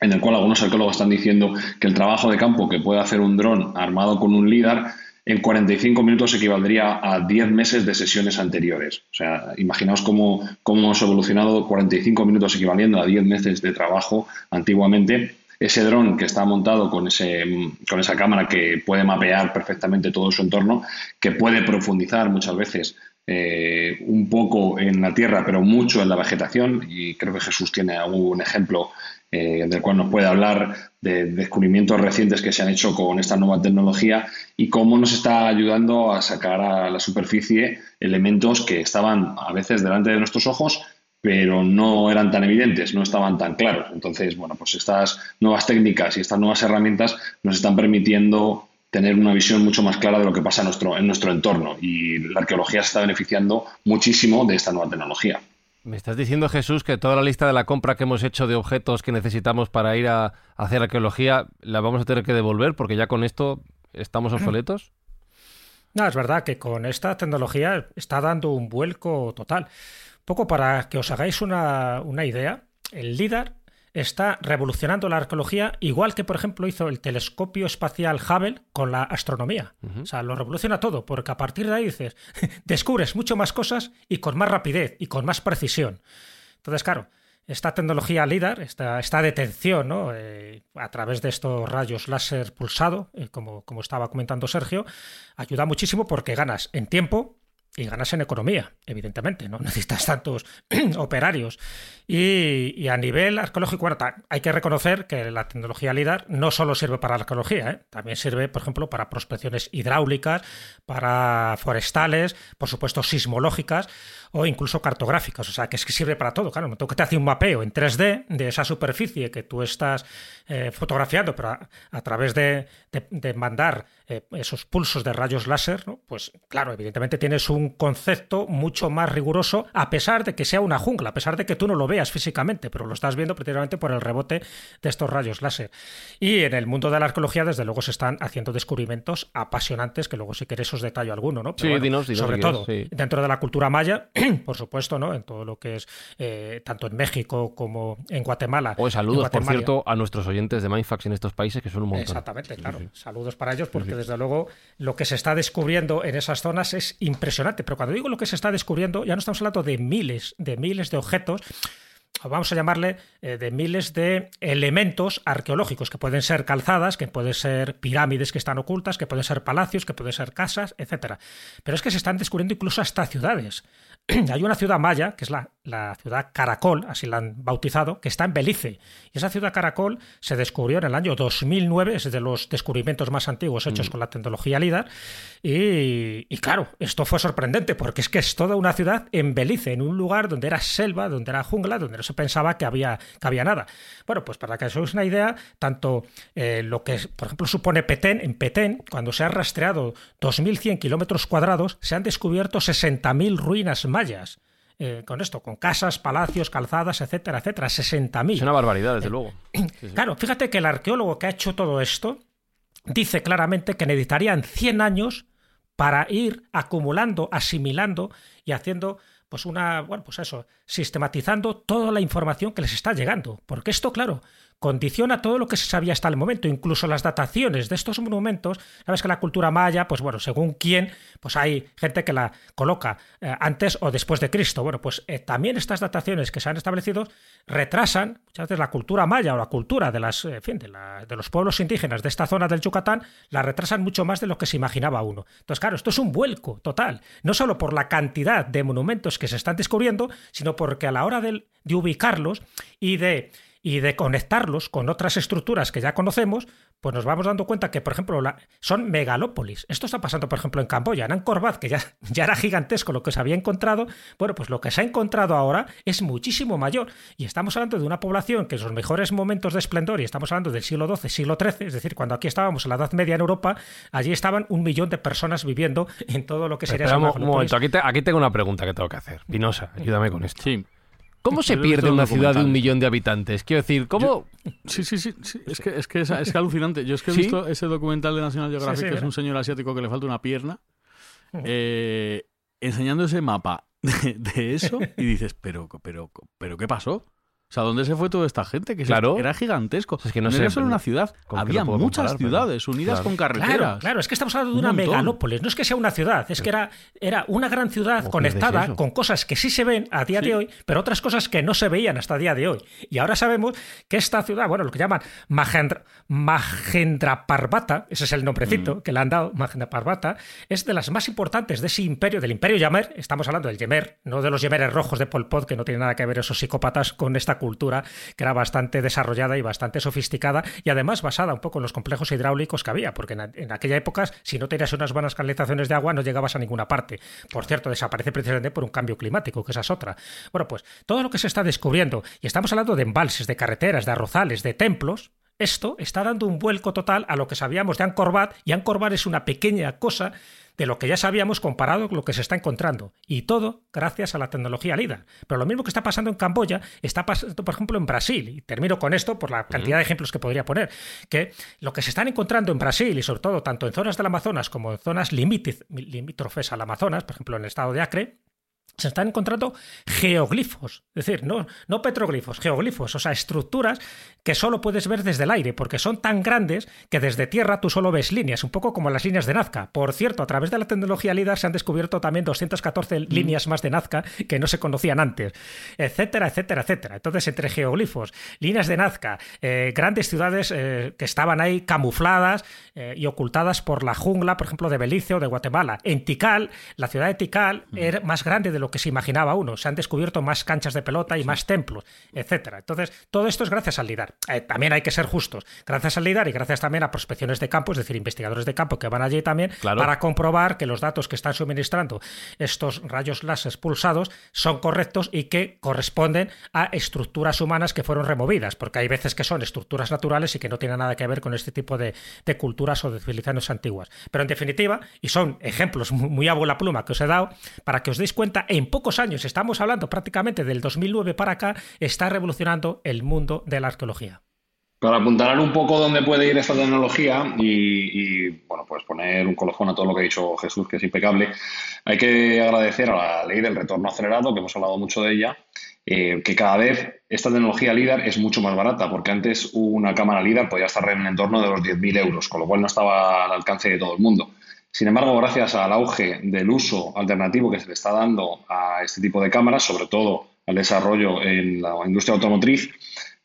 en el cual algunos arqueólogos están diciendo que el trabajo de campo que puede hacer un dron armado con un LIDAR en 45 minutos equivaldría a 10 meses de sesiones anteriores. O sea, imaginaos cómo, cómo hemos evolucionado 45 minutos equivaliendo a 10 meses de trabajo antiguamente. Ese dron que está montado con, ese, con esa cámara que puede mapear perfectamente todo su entorno, que puede profundizar muchas veces eh, un poco en la tierra, pero mucho en la vegetación, y creo que Jesús tiene algún ejemplo eh, del cual nos puede hablar de descubrimientos recientes que se han hecho con esta nueva tecnología y cómo nos está ayudando a sacar a la superficie elementos que estaban a veces delante de nuestros ojos, pero no eran tan evidentes, no estaban tan claros. Entonces, bueno, pues estas nuevas técnicas y estas nuevas herramientas nos están permitiendo tener una visión mucho más clara de lo que pasa en nuestro, en nuestro entorno y la arqueología se está beneficiando muchísimo de esta nueva tecnología. Me estás diciendo, Jesús, que toda la lista de la compra que hemos hecho de objetos que necesitamos para ir a, hacer arqueología la vamos a tener que devolver porque ya con esto estamos obsoletos. No, es verdad que con esta tecnología está dando un vuelco total. Poco para que os hagáis una, una idea, el LIDAR está revolucionando la arqueología, igual que, por ejemplo, hizo el telescopio espacial Hubble con la astronomía. O sea, lo revoluciona todo, porque a partir de ahí dices, [laughs] descubres mucho más cosas y con más rapidez y con más precisión. Entonces, claro, esta tecnología LIDAR, esta, esta detención ¿no? Eh, a través de estos rayos láser pulsado, eh, como, como estaba comentando Sergio, ayuda muchísimo porque ganas en tiempo, y ganas en economía, evidentemente, no [laughs] necesitas tantos [clears throat] operarios. Y, a nivel arqueológico, bueno, hay que reconocer que la tecnología LIDAR no solo sirve para la arqueología, ¿eh? también sirve, por ejemplo, para prospecciones hidráulicas, para forestales, por supuesto, sismológicas o incluso cartográficas. O sea, que es que sirve para todo. Claro, tengo que te hace un mapeo en 3D de esa superficie que tú estás eh, fotografiando, pero a, través de, mandar eh, esos pulsos de rayos láser, ¿no? pues claro, evidentemente tienes un concepto mucho más riguroso, a pesar de que sea una jungla, a pesar de que tú no lo veas físicamente, pero lo estás viendo precisamente por el rebote de estos rayos láser. Y en el mundo de la arqueología, desde luego, se están haciendo descubrimientos apasionantes, que luego si queréis os detallo alguno, ¿no? sí, dinos, sobre todo, dentro de la cultura maya, [clears throat] por supuesto, ¿no? En todo lo que es eh, tanto en México como en Guatemala. O saludos, por cierto, a nuestros oyentes de Mindfax en estos países, que son un montón. Exactamente, claro. Saludos para ellos, porque desde luego lo que se está descubriendo en esas zonas es impresionante. Pero cuando digo lo que se está descubriendo, ya no estamos hablando de miles, de miles de objetos vamos a llamarle, eh, de miles de elementos arqueológicos, que pueden ser calzadas, que pueden ser pirámides que están ocultas, que pueden ser palacios, que pueden ser casas, etc. Pero es que se están descubriendo incluso hasta ciudades. [clears throat] hay una ciudad maya, que es la, ciudad Caracol, así la han bautizado, que está en Belice. Y esa ciudad Caracol se descubrió en el año 2009, es de los descubrimientos más antiguos hechos mm. con la tecnología LIDAR. Y, claro, esto fue sorprendente, porque es que es toda una ciudad en Belice, en un lugar donde era selva, donde era jungla, donde no se pensaba que había, que había nada. Bueno, pues para que os hagáis una idea, tanto eh, lo que, por ejemplo, supone Petén, en Petén, cuando se ha rastreado 2.100 kilómetros cuadrados, se han descubierto 60.000 ruinas mayas. Eh, con esto, con casas, palacios, calzadas, etcétera, etcétera, 60.000. Es una barbaridad, desde luego. [clears throat] Claro, fíjate que el arqueólogo que ha hecho todo esto dice claramente que necesitarían 100 años para ir acumulando, asimilando y haciendo pues una, bueno, pues eso, sistematizando toda la información que les está llegando. Porque esto, claro, condiciona todo lo que se sabía hasta el momento, incluso las dataciones de estos monumentos. Sabes que la cultura maya, pues bueno, según quién, pues hay gente que la coloca eh, antes o después de Cristo. Bueno, pues eh, también estas dataciones que se han establecido retrasan muchas veces la cultura maya o la cultura de, las, en fin, de, de los pueblos indígenas de esta zona del Yucatán, la retrasan mucho más de lo que se imaginaba uno. Entonces, claro, esto es un vuelco total, no solo por la cantidad de monumentos que se están descubriendo, sino porque a la hora de ubicarlos y de y de conectarlos con otras estructuras que ya conocemos, pues nos vamos dando cuenta que, por ejemplo, son megalópolis. Esto está pasando, por ejemplo, en Camboya, en Angkor Wat, que ya, [laughs] ya era gigantesco lo que se había encontrado. Bueno, pues lo que se ha encontrado ahora es muchísimo mayor. Y estamos hablando de una población que en sus mejores momentos de esplendor, y estamos hablando del siglo XII, siglo XIII, es decir, cuando aquí estábamos en la Edad Media en Europa, allí estaban un millón de personas viviendo en todo lo que sería... Espera, un momento, aquí, aquí tengo una pregunta que tengo que hacer. Pinosa, ayúdame con esto. Sí. ¿Cómo se pierde una ciudad de un millón de habitantes? Quiero decir, ¿cómo...? sí, sí, sí, Es que es, que es, es alucinante. Yo es que he visto ese documental de National Geographic, que es un señor asiático que le falta una pierna, eh, enseñando ese mapa de, de, eso y dices, pero, pero, pero, ¿qué pasó? O sea, ¿dónde se fue toda esta gente? Que claro. era gigantesco. es que no, era solo una ciudad, había muchas ciudades unidas con carreteras. Claro, claro, es que estamos hablando de una megalópolis, no es que sea una ciudad, es que era, era una gran ciudad conectada con cosas que sí se ven a día de hoy, pero otras cosas que no se veían hasta el día de hoy. Y ahora sabemos que esta ciudad, bueno, lo que llaman Mahendra, Mahendra Parvata, ese es el nombrecito mm. que le han dado, Mahendra Parvata, es de las más importantes de ese imperio, del imperio Yamer, estamos hablando del Yemer, no de los Yemeres rojos de Pol Pot, que no tiene nada que ver esos psicópatas con esta cultura que era bastante desarrollada y bastante sofisticada y además basada un poco en los complejos hidráulicos que había, porque en, aquella época si no tenías unas buenas canalizaciones de agua no llegabas a ninguna parte. Por cierto, desaparece precisamente por un cambio climático, que esa es otra. Bueno, pues todo lo que se está descubriendo, y estamos hablando de embalses, de carreteras, de arrozales, de templos, esto está dando un vuelco total a lo que sabíamos de Angkor Wat, y Angkor Wat es una pequeña cosa de lo que ya sabíamos comparado con lo que se está encontrando. Y todo gracias a la tecnología LIDAR. Pero lo mismo que está pasando en Camboya, está pasando, por ejemplo, en Brasil. Y termino con esto por la cantidad de ejemplos que podría poner. Que lo que se están encontrando en Brasil, y sobre todo tanto en zonas del Amazonas como en zonas limítrofes al Amazonas, por ejemplo en el estado de Acre, se están encontrando geoglifos, es decir, no, no petroglifos, geoglifos, o sea, estructuras que solo puedes ver desde el aire, porque son tan grandes que desde tierra tú solo ves líneas, un poco como las líneas de Nazca. Por cierto, a través de la tecnología LIDAR se han descubierto también 214 mm. líneas más de Nazca que no se conocían antes, etcétera, etcétera, etcétera. Entonces, entre geoglifos, líneas de Nazca, eh, grandes ciudades eh, que estaban ahí camufladas eh, y ocultadas por la jungla, por ejemplo, de Belice o de Guatemala. En Tikal, la ciudad de Tikal mm. era más grande de lo que se imaginaba uno. Se han descubierto más canchas de pelota y más templos, etcétera. Entonces, todo esto es gracias al LIDAR. Eh, también hay que ser justos. Gracias al LIDAR y gracias también a prospecciones de campo, es decir, investigadores de campo que van allí también para comprobar que los datos que están suministrando estos rayos láser pulsados son correctos y que corresponden a estructuras humanas que fueron removidas, porque hay veces que son estructuras naturales y que no tienen nada que ver con este tipo de, culturas o de civilizaciones antiguas. Pero en definitiva, y son ejemplos muy, muy a bola pluma que os he dado, para que os deis cuenta en pocos años, estamos hablando prácticamente del 2009 para acá, está revolucionando el mundo de la arqueología. Para apuntalar un poco dónde puede ir esta tecnología y, bueno, pues poner un colofón a todo lo que ha dicho Jesús, que es impecable, hay que agradecer a la ley del retorno acelerado, que hemos hablado mucho de ella, eh, que cada vez esta tecnología LIDAR es mucho más barata, porque antes una cámara LIDAR podía estar en entorno de los 10.000 euros, con lo cual no estaba al alcance de todo el mundo. Sin embargo, gracias al auge del uso alternativo que se le está dando a este tipo de cámaras, sobre todo al desarrollo en la industria automotriz,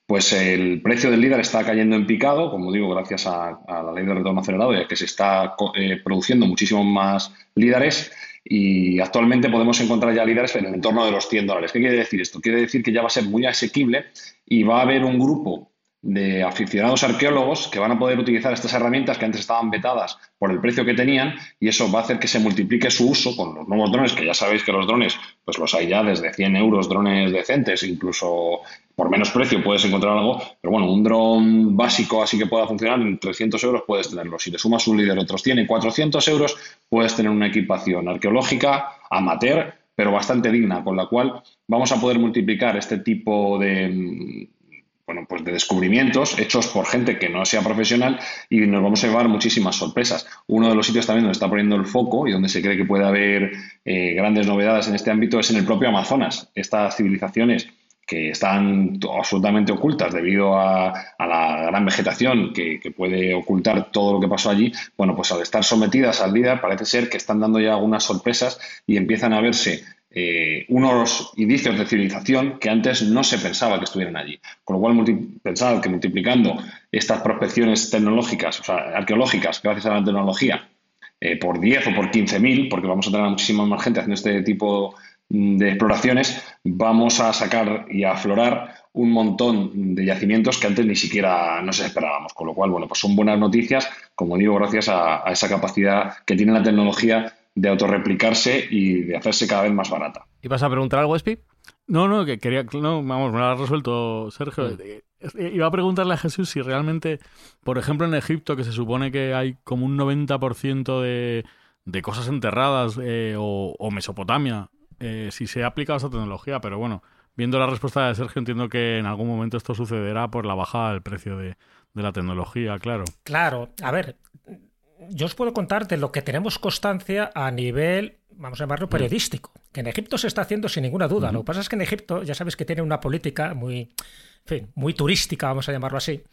pues el precio del líder está cayendo en picado, como digo, gracias a, la ley de retorno acelerado, ya que se está eh, produciendo muchísimo más líderes y actualmente podemos encontrar ya líderes en el entorno de los 100 dólares. ¿Qué quiere decir esto? Quiere decir que ya va a ser muy asequible y va a haber un grupo de aficionados arqueólogos que van a poder utilizar estas herramientas que antes estaban vetadas por el precio que tenían y eso va a hacer que se multiplique su uso con los nuevos drones, que ya sabéis que los drones pues los hay ya desde 100 euros, drones decentes, incluso por menos precio puedes encontrar algo, pero bueno, un dron básico así que pueda funcionar en 300 euros puedes tenerlo. Si te sumas un líder, otros tienen 400 euros, puedes tener una equipación arqueológica amateur, pero bastante digna, con la cual vamos a poder multiplicar este tipo de bueno, pues de descubrimientos hechos por gente que no sea profesional y nos vamos a llevar muchísimas sorpresas. Uno de los sitios también donde está poniendo el foco y donde se cree que puede haber eh, grandes novedades en este ámbito es en el propio Amazonas. Estas civilizaciones que están absolutamente ocultas debido a, la gran vegetación que, puede ocultar todo lo que pasó allí, bueno, pues al estar sometidas al líder parece ser que están dando ya algunas sorpresas y empiezan a verse eh, unos indicios de civilización que antes no se pensaba que estuvieran allí. Con lo cual, pensar que multiplicando estas prospecciones tecnológicas, o sea, arqueológicas, gracias a la tecnología, eh, por 10 o por 15.000, porque vamos a tener muchísima más gente haciendo este tipo mm, de exploraciones, vamos a sacar y a aflorar un montón de yacimientos que antes ni siquiera nos esperábamos. Con lo cual, bueno, pues son buenas noticias, como digo, gracias a esa capacidad que tiene la tecnología de autorreplicarse y de hacerse cada vez más barata. ¿Y vas a preguntar algo, Espi? No, no, que quería, no, vamos, me lo ha resuelto Sergio. Mm. Eh, eh, iba a preguntarle a Jesús si realmente, por ejemplo, en Egipto, que se supone que hay como un 90% de, de cosas enterradas, eh, o, Mesopotamia, si se ha aplicado esa tecnología, pero bueno, viendo la respuesta de Sergio, entiendo que en algún momento esto sucederá por la bajada del precio de, de la tecnología, claro. Claro, a ver, yo os puedo contar de lo que tenemos constancia a nivel, vamos a llamarlo, periodístico, que en Egipto se está haciendo sin ninguna duda. Lo que pasa es que en Egipto, ya sabes que tiene una política muy, muy turística, vamos a llamarlo así,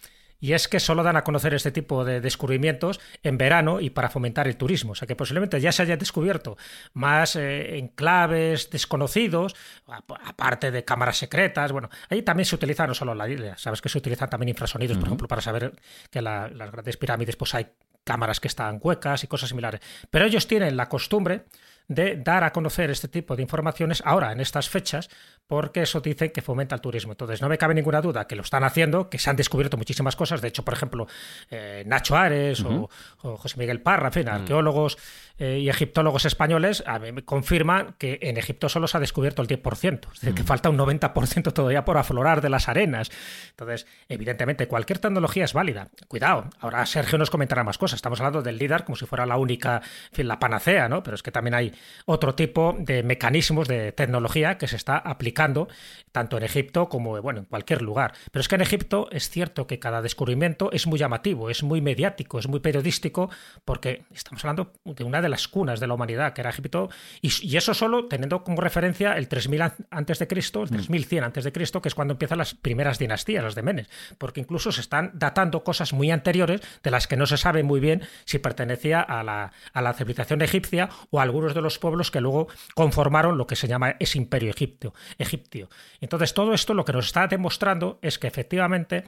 y es que solo dan a conocer este tipo de descubrimientos en verano y para fomentar el turismo. O sea que posiblemente ya se haya descubierto más eh, enclaves desconocidos, aparte de cámaras secretas. Bueno, ahí también se utiliza no solo la isla, sabes que se utilizan también infrasonidos, por ejemplo, para saber que las grandes pirámides pues hay cámaras que están huecas y cosas similares. Pero ellos tienen la costumbre de dar a conocer este tipo de informaciones ahora, en estas fechas, porque eso dice que fomenta el turismo. Entonces, no me cabe ninguna duda que lo están haciendo, que se han descubierto muchísimas cosas. De hecho, por ejemplo, eh, Nacho Ares o, José Miguel Parra, en fin, mm. arqueólogos eh, y egiptólogos españoles a mí me confirman que en Egipto solo se ha descubierto el 10%, es decir, que mm. falta un 90% todavía por aflorar de las arenas. Entonces, evidentemente, cualquier tecnología es válida. Cuidado, ahora Sergio nos comentará más cosas. Estamos hablando del LIDAR como si fuera la única, en fin, la panacea, ¿no? Pero es que también hay otro tipo de mecanismos de tecnología que se está aplicando tanto en Egipto como bueno, en cualquier lugar. Pero es que en Egipto es cierto que cada descubrimiento es muy llamativo, es muy mediático, es muy periodístico, porque estamos hablando de una de las cunas de la humanidad, que era Egipto, y, eso solo teniendo como referencia el 3000 antes de Cristo, el 3100 mm. antes de Cristo, que es cuando empiezan las primeras dinastías, las de Menes, porque incluso se están datando cosas muy anteriores de las que no se sabe muy bien si pertenecía a la, a la civilización egipcia o a algunos de los pueblos que luego conformaron lo que se llama ese imperio egipcio. egipcio. Entonces, todo esto lo que nos está demostrando es que efectivamente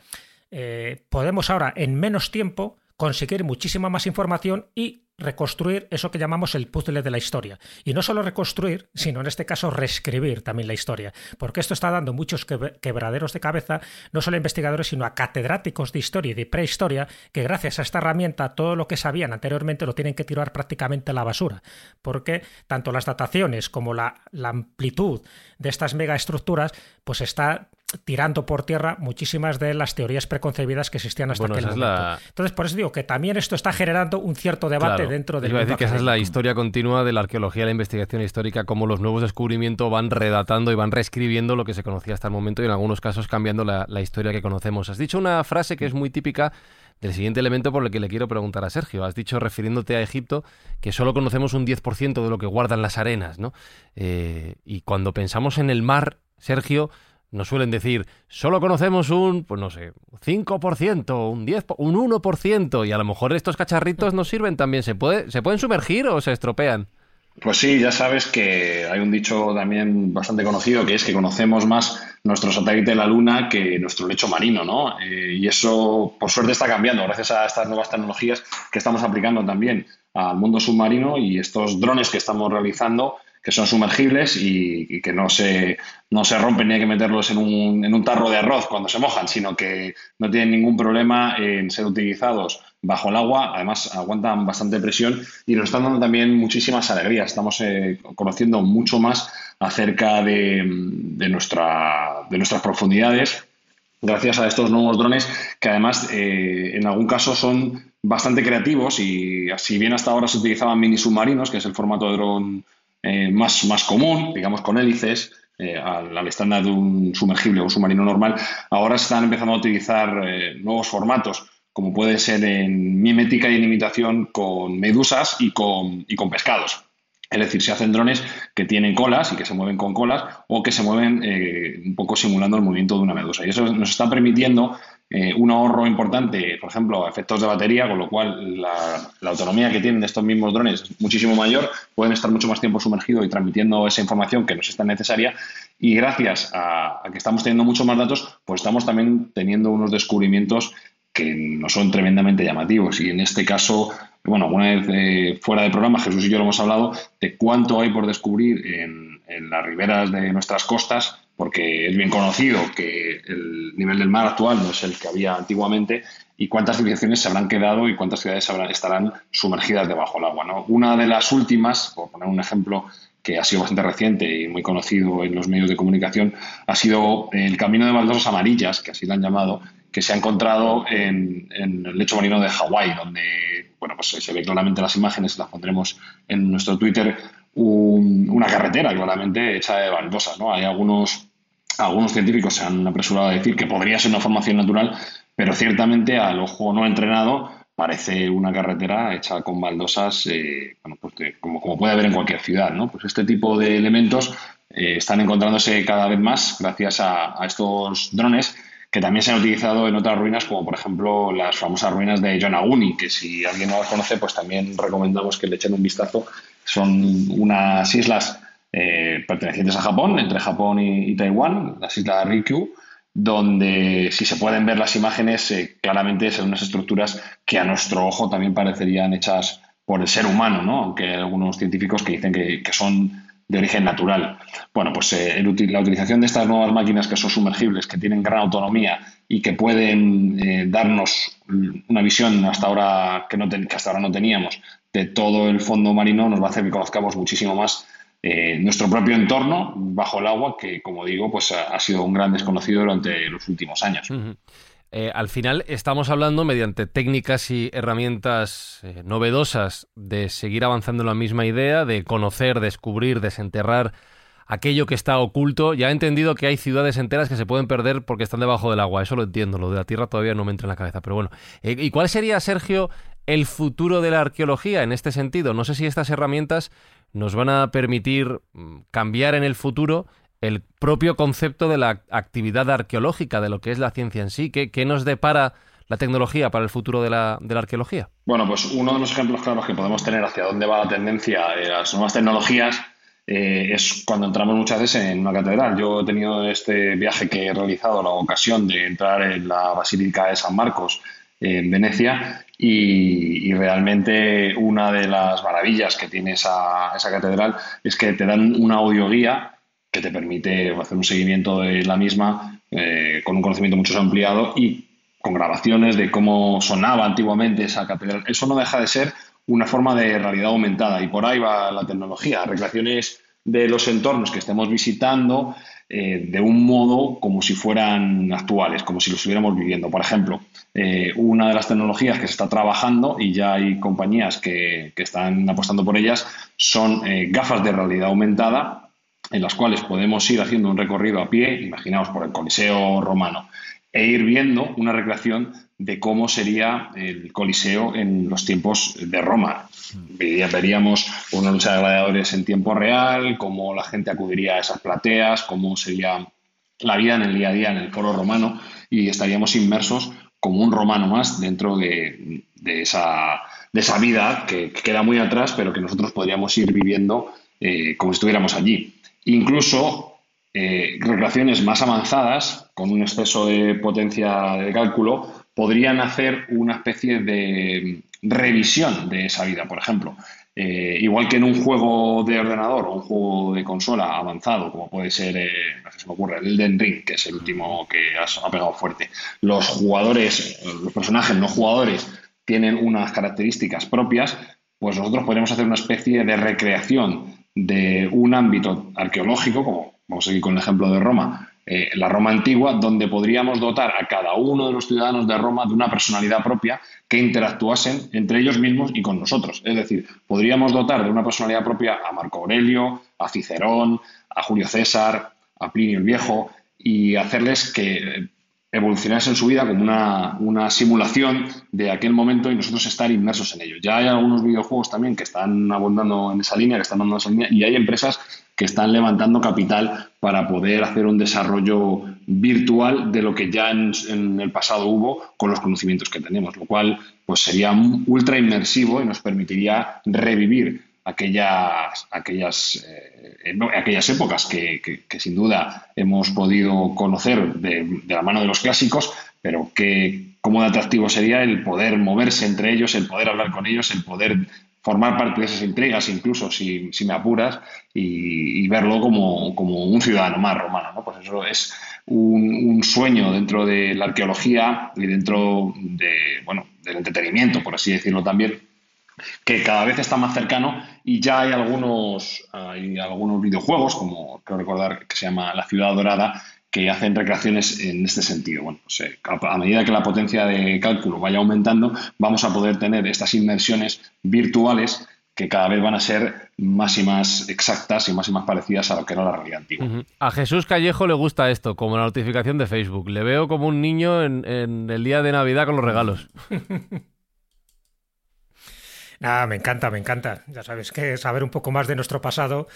eh, podemos ahora, en menos tiempo, conseguir muchísima más información y reconstruir eso que llamamos el puzzle de la historia. Y no solo reconstruir, sino en este caso reescribir también la historia, porque esto está dando muchos quebraderos de cabeza, no solo a investigadores, sino a catedráticos de historia y de prehistoria, que gracias a esta herramienta todo lo que sabían anteriormente lo tienen que tirar prácticamente a la basura, porque tanto las dataciones como la, la amplitud de estas megaestructuras, pues está tirando por tierra muchísimas de las teorías preconcebidas que existían hasta aquel momento. Entonces, por eso digo que también esto está generando un cierto debate dentro del Iba a decir que esa es la historia continua de la arqueología la investigación histórica, cómo los nuevos descubrimientos van redatando y van reescribiendo lo que se conocía hasta el momento y en algunos casos cambiando la, historia que conocemos. Has dicho una frase que es muy típica del siguiente elemento por el que le quiero preguntar a Sergio. Has dicho, refiriéndote a Egipto, que solo conocemos un 10% de lo que guardan las arenas, ¿no? Eh, y cuando pensamos en el mar, Sergio, nos suelen decir, solo conocemos un, pues no sé, 5%, un 10%, un 1%, y a lo mejor estos cacharritos nos sirven también. ¿Se, puede, ¿Se pueden sumergir o se estropean? Pues sí, ya sabes que hay un dicho también bastante conocido que es que conocemos más nuestro satélite de la Luna que nuestro lecho marino, ¿no? Eh, y eso, por suerte, está cambiando gracias a estas nuevas tecnologías que estamos aplicando también al mundo submarino y estos drones que estamos realizando que son sumergibles y, que no se, no se rompen ni hay que meterlos en un, en un tarro de arroz cuando se mojan, sino que no tienen ningún problema en ser utilizados bajo el agua, además aguantan bastante presión y nos están dando también muchísimas alegrías. Estamos eh, conociendo mucho más acerca de, de, nuestra, de nuestras profundidades gracias a estos nuevos drones que además eh, en algún caso son bastante creativos y si bien hasta ahora se utilizaban mini submarinos, que es el formato de dron eh, más, más común, digamos con hélices, eh, al, estándar de un sumergible o un submarino normal, ahora están empezando a utilizar eh, nuevos formatos, como puede ser en mimética y en imitación con medusas y con, y con pescados. Es decir, se hacen drones que tienen colas y que se mueven con colas o que se mueven un poco simulando el movimiento de una medusa. Y eso nos está permitiendo eh, un ahorro importante, por ejemplo, efectos de batería, con lo cual la, autonomía que tienen estos mismos drones es muchísimo mayor, pueden estar mucho más tiempo sumergidos y transmitiendo esa información que nos es tan necesaria. Y gracias a, que estamos teniendo muchos más datos, pues estamos también teniendo unos descubrimientos que no son tremendamente llamativos. Y en este caso, bueno, una vez eh, fuera de programa, Jesús y yo lo hemos hablado de cuánto hay por descubrir en, las riberas de nuestras costas, porque es bien conocido que el nivel del mar actual no es el que había antiguamente, y cuántas civilizaciones se habrán quedado y cuántas ciudades estarán sumergidas debajo del agua. ¿no? Una de las últimas, por poner un ejemplo que ha sido bastante reciente y muy conocido en los medios de comunicación, ha sido el camino de baldosas amarillas, que así lo han llamado, que se ha encontrado en, el lecho marino de Hawái, donde bueno, pues se ve claramente las imágenes, las pondremos en nuestro Twitter, una carretera claramente hecha de baldosas. ¿no? Hay algunos, algunos científicos se han apresurado a decir que podría ser una formación natural, pero ciertamente al ojo no entrenado parece una carretera hecha con baldosas, eh, bueno, pues como, como, puede haber en cualquier ciudad. ¿no? Pues este tipo de elementos eh, están encontrándose cada vez más gracias a, a estos drones que también se han utilizado en otras ruinas, como por ejemplo las famosas ruinas de Yonaguni, que si alguien no las conoce, pues también recomendamos que le echen un vistazo. Son unas islas eh, pertenecientes a Japón, entre Japón y, Taiwán, las islas Ryukyu, donde si se pueden ver las imágenes, eh, claramente son unas estructuras que a nuestro ojo también parecerían hechas por el ser humano, ¿no? aunque hay algunos científicos que dicen que, que son de origen natural. Bueno, pues eh, la utilización de estas nuevas máquinas que son sumergibles, que tienen gran autonomía y que pueden darnos una visión hasta ahora que, no hasta ahora no teníamos de todo el fondo marino, nos va a hacer que conozcamos muchísimo más eh, nuestro propio entorno bajo el agua, que como digo, pues ha, sido un gran desconocido durante los últimos años. Eh, al final estamos hablando mediante técnicas y herramientas eh, novedosas de seguir avanzando en la misma idea, de conocer, descubrir, desenterrar aquello que está oculto. Ya he entendido que hay ciudades enteras que se pueden perder porque están debajo del agua, eso lo entiendo, lo de la tierra todavía no me entra en la cabeza, pero bueno. ¿Y cuál sería, Sergio, el futuro de la arqueología en este sentido? No sé si estas herramientas nos van a permitir mm, cambiar en el futuro el propio concepto de la actividad arqueológica, de lo que es la ciencia en sí. ¿Qué, nos depara la tecnología para el futuro de la, arqueología? Bueno, pues uno de los ejemplos claros que podemos tener hacia dónde va la tendencia de las nuevas tecnologías eh, es cuando entramos muchas veces en una catedral. Yo he tenido este viaje que he realizado, la ocasión de entrar en la Basílica de San Marcos en Venecia y, realmente una de las maravillas que tiene esa, esa catedral es que te dan una audioguía que te permite hacer un seguimiento de la misma eh, con un conocimiento mucho más ampliado y con grabaciones de cómo sonaba antiguamente esa catedral. Eso no deja de ser una forma de realidad aumentada y por ahí va la tecnología, recreaciones de los entornos que estemos visitando eh, de un modo como si fueran actuales, como si lo estuviéramos viviendo. Por ejemplo, eh, una de las tecnologías que se está trabajando y ya hay compañías que, que están apostando por ellas son gafas de realidad aumentada en las cuales podemos ir haciendo un recorrido a pie, imaginaos por el Coliseo romano, e ir viendo una recreación de cómo sería el Coliseo en los tiempos de Roma. Veríamos una lucha de gladiadores en tiempo real, cómo la gente acudiría a esas plateas, cómo sería la vida en el día a día en el foro romano y estaríamos inmersos como un romano más dentro de, esa, de esa, vida que, queda muy atrás, pero que nosotros podríamos ir viviendo eh, como si estuviéramos allí. Incluso eh, recreaciones más avanzadas, con un exceso de potencia de cálculo, podrían hacer una especie de revisión de esa vida, por ejemplo. Eh, igual que en un juego de ordenador o un juego de consola avanzado, como puede ser, eh, sé si me ocurre, el Elden Ring, que es el último que ha pegado fuerte, los jugadores, los personajes no jugadores, tienen unas características propias, pues nosotros podríamos hacer una especie de recreación de un ámbito arqueológico, como vamos a seguir con el ejemplo de Roma, eh, la Roma antigua, donde podríamos dotar a cada uno de los ciudadanos de Roma de una personalidad propia que interactuasen entre ellos mismos y con nosotros. Es decir, podríamos dotar de una personalidad propia a Marco Aurelio, a Cicerón, a Julio César, a Plinio el Viejo y hacerles que evolucionarse en su vida como una, simulación de aquel momento y nosotros estar inmersos en ello. Ya hay algunos videojuegos también que están abundando en esa línea, que están dando esa línea, y hay empresas que están levantando capital para poder hacer un desarrollo virtual de lo que ya en, el pasado hubo con los conocimientos que tenemos, lo cual pues sería ultra inmersivo y nos permitiría revivir aquellas, aquellas, eh, aquellas épocas que, sin duda hemos podido conocer de, la mano de los clásicos, pero que cómo de atractivo sería el poder moverse entre ellos, el poder hablar con ellos, el poder formar parte de esas intrigas, incluso si, me apuras, y, verlo como, un ciudadano más romano. Pues eso es un, un, sueño dentro de la arqueología y dentro de, bueno, del entretenimiento, por así decirlo también, que cada vez está más cercano y ya hay algunos, hay algunos videojuegos, como creo recordar que se llama La Ciudad Dorada, que hacen recreaciones en este sentido. Bueno, pues, eh, a medida que la potencia de cálculo vaya aumentando, vamos a poder tener estas inmersiones virtuales que cada vez van a ser más y más exactas y más y más parecidas a lo que era la realidad antigua. A Jesús Callejo le gusta esto, como la notificación de Facebook. Le veo como un niño en, en el día de Navidad con los regalos. [laughs] Ah, me encanta, me encanta. Ya sabes que saber un poco más de nuestro pasado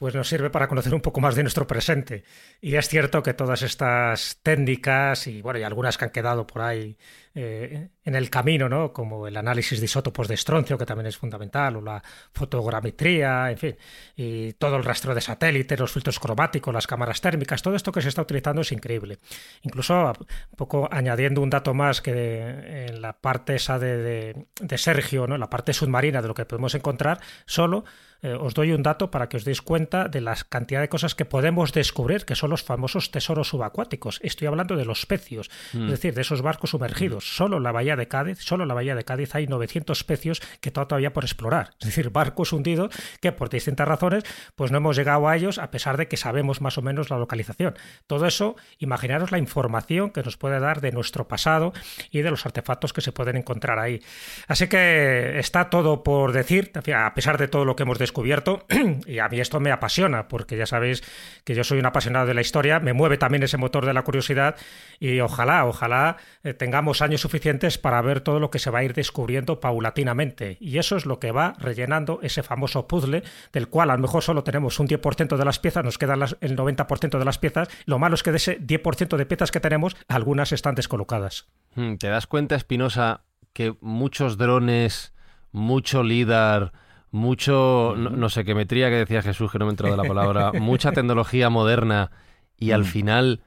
pues nos sirve para conocer un poco más de nuestro presente. Y es cierto que todas estas técnicas y bueno, y algunas que han quedado por ahí eh, en el camino, ¿no? como el análisis de isótopos de estroncio, que también es fundamental, o la fotogrametría, en fin, y todo el rastro de satélites, los filtros cromáticos, las cámaras térmicas, todo esto que se está utilizando es increíble. Incluso un poco añadiendo un dato más que en la parte esa de, de, Sergio, ¿no? la parte submarina de lo que podemos encontrar, solo eh, os doy un dato para que os deis cuenta de la cantidad de cosas que podemos descubrir, que son los famosos tesoros subacuáticos. Estoy hablando de los pecios, es mm. decir, de esos barcos sumergidos. Mm. Solo en la bahía de Cádiz, solo en la bahía de Cádiz hay 900 pecios que todavía por explorar. Es decir, barcos hundidos que por distintas razones pues no hemos llegado a ellos a pesar de que sabemos más o menos la localización. Todo eso, imaginaros la información que nos puede dar de nuestro pasado y de los artefactos que se pueden encontrar ahí. Así que está todo por decir, a pesar de todo lo que hemos descubierto descubierto [clears throat] y a mí esto me apasiona porque ya sabéis que yo soy un apasionado de la historia, me mueve también ese motor de la curiosidad y ojalá, ojalá eh, tengamos años suficientes para ver todo lo que se va a ir descubriendo paulatinamente y eso es lo que va rellenando ese famoso puzzle del cual a lo mejor solo tenemos un 10% de las piezas, nos quedan el 90% de las piezas, lo malo es que de ese 10% de piezas que tenemos, algunas están descolocadas. Hmm, ¿Te das cuenta, Espinosa, que muchos drones, mucho LIDAR, mucho, no, sé, qué metría que decía Jesús, que no me he de la palabra, [laughs] mucha tecnología moderna y al mm. final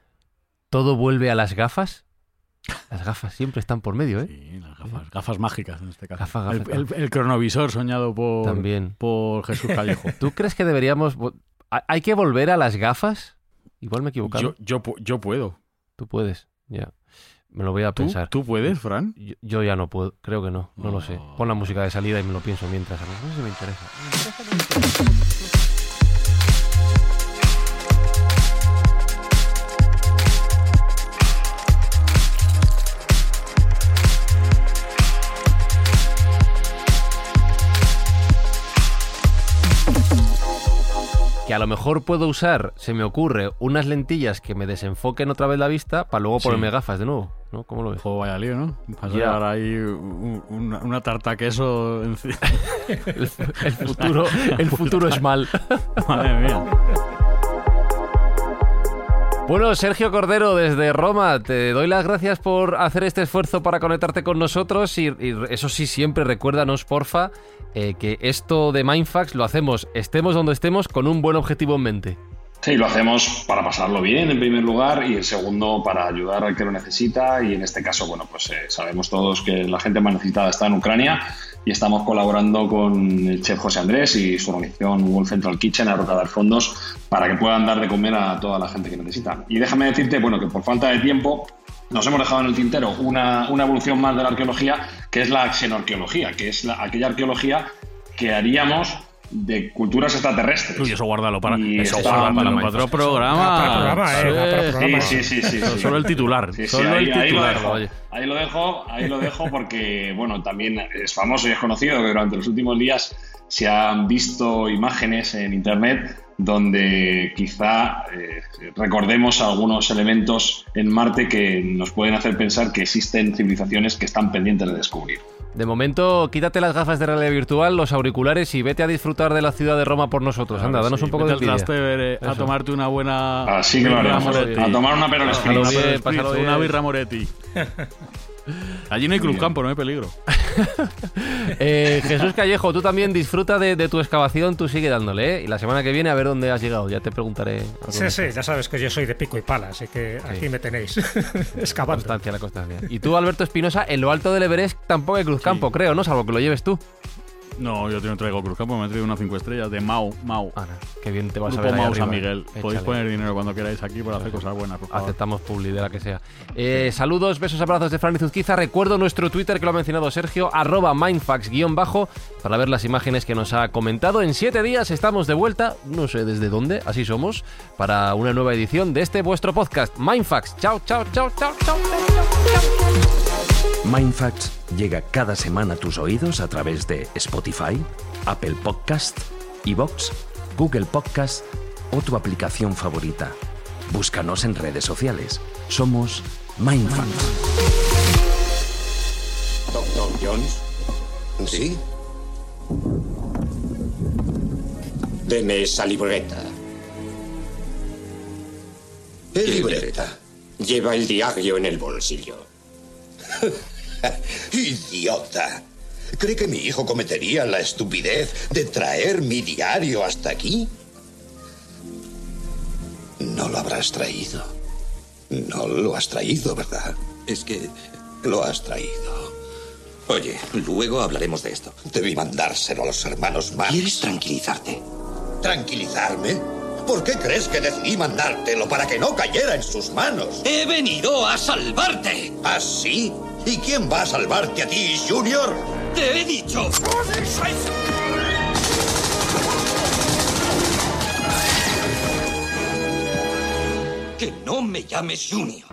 todo vuelve a las gafas. Las gafas siempre están por medio, ¿eh? Sí, las gafas, gafas mágicas en este caso. el, cronovisor soñado por, También. por Jesús Callejo. [laughs] ¿Tú crees que deberíamos... ¿Hay que volver a las gafas? Igual me he equivocado. Yo, yo, yo puedo. Tú puedes, ya. Me lo voy a pensar. ¿Tú puedes, Fran? Yo, ya no puedo, creo que no, no, lo sé. Pon la música de salida y me lo pienso mientras. No sé si me interesa. Que a lo mejor puedo usar, se me ocurre, unas lentillas que me desenfoquen otra vez la vista para luego ponerme gafas de nuevo. ¿no? ¿Cómo lo ves? Juego vaya lío, ¿no? Vas a ahí una, tarta queso. [laughs] el, el, futuro, el futuro es mal. [laughs] Madre mía. Bueno, Sergio Cordero, desde Roma, te doy las gracias por hacer este esfuerzo para conectarte con nosotros y, eso sí, siempre recuérdanos, porfa, eh, que esto de Mindfax lo hacemos, estemos donde estemos, con un buen objetivo en mente. Sí, lo hacemos para pasarlo bien en primer lugar y en segundo para ayudar al que lo necesita y en este caso, bueno, pues eh, sabemos todos que la gente más necesitada está en Ucrania y estamos colaborando con el chef José Andrés y su organización World Central Kitchen a dar fondos para que puedan dar de comer a toda la gente que necesita. Y déjame decirte, bueno, que por falta de tiempo nos hemos dejado en el tintero una, una evolución más de la arqueología, que es la xenoarqueología, que es aquella arqueología que haríamos de culturas extraterrestres. Uy, eso guárdalo para, eso guárdalo para, otro programa. Para programa, eh, Sí, sí, sí, Solo el titular. solo ahí, el titular. Ahí lo, dejo, ahí lo dejo, porque, bueno, también es famoso y es conocido que durante los últimos días se han visto imágenes en internet donde quizá eh, recordemos algunos elementos en Marte que nos pueden hacer pensar que existen civilizaciones que están pendientes de descubrir. De momento, quítate las gafas de realidad virtual, los auriculares y vete a disfrutar de la ciudad de Roma por nosotros. Anda, danos un poco de envidia. Eh, a tomarte una buena... Así que lo haremos. A tomar una perol Una birra Moretti. Allí no hay cruzcampo, no hay peligro. [laughs] Eh, Jesús Callejo, tú también disfruta de, tu excavación, tú sigue dándole, ¿eh? Y la semana que viene a ver dónde has llegado, ya te preguntaré. Sí, sí, ya sabes que yo soy de pico y pala, así que aquí me tenéis [laughs] [laughs] excavando. Constancia, la constancia. Y tú, Alberto Espinosa, en lo alto del Everest tampoco hay cruzcampo, creo, ¿no? Salvo que lo lleves tú. No, yo no traigo Cruzcampo, me he traído unas 5 estrellas de Mau. Mau. Ah, qué bien te vas a ver. Mau San Miguel. Podéis poner dinero cuando queráis aquí para hacer cosas buenas. Aceptamos publi de la que sea. Eh, saludos, besos, abrazos de Fran y Zuzquiza. Recuerdo nuestro Twitter que lo ha mencionado Sergio, arroba mindfax-bajo, para ver las imágenes que nos ha comentado. En siete días estamos de vuelta, no sé desde dónde, así somos, para una nueva edición de este vuestro podcast, Mindfax. chao, chao, chao, chao. chao, chao. Mindfacts llega cada semana a tus oídos a través de Spotify, Apple Podcast, Evox, Google Podcast o tu aplicación favorita. Búscanos en redes sociales. Somos Mindfacts. Doctor Jones. ¿Sí? Deme esa libreta. ¿Qué libreta? Lleva el diario en el bolsillo. [laughs] [laughs] Idiota. ¿Cree que mi hijo cometería la estupidez de traer mi diario hasta aquí? No lo habrás traído. No lo has traído, ¿verdad? Es que lo has traído. Oye, luego hablaremos de esto. Debí mandárselo a los hermanos Marx. ¿Quieres tranquilizarte? ¿Tranquilizarme? ¿Por qué crees que decidí mandártelo para que no cayera en sus manos? He venido a salvarte. ¿Ah, sí? ¿Y quién va a salvarte a ti, Junior? Te he dicho. Que no me llames Junior.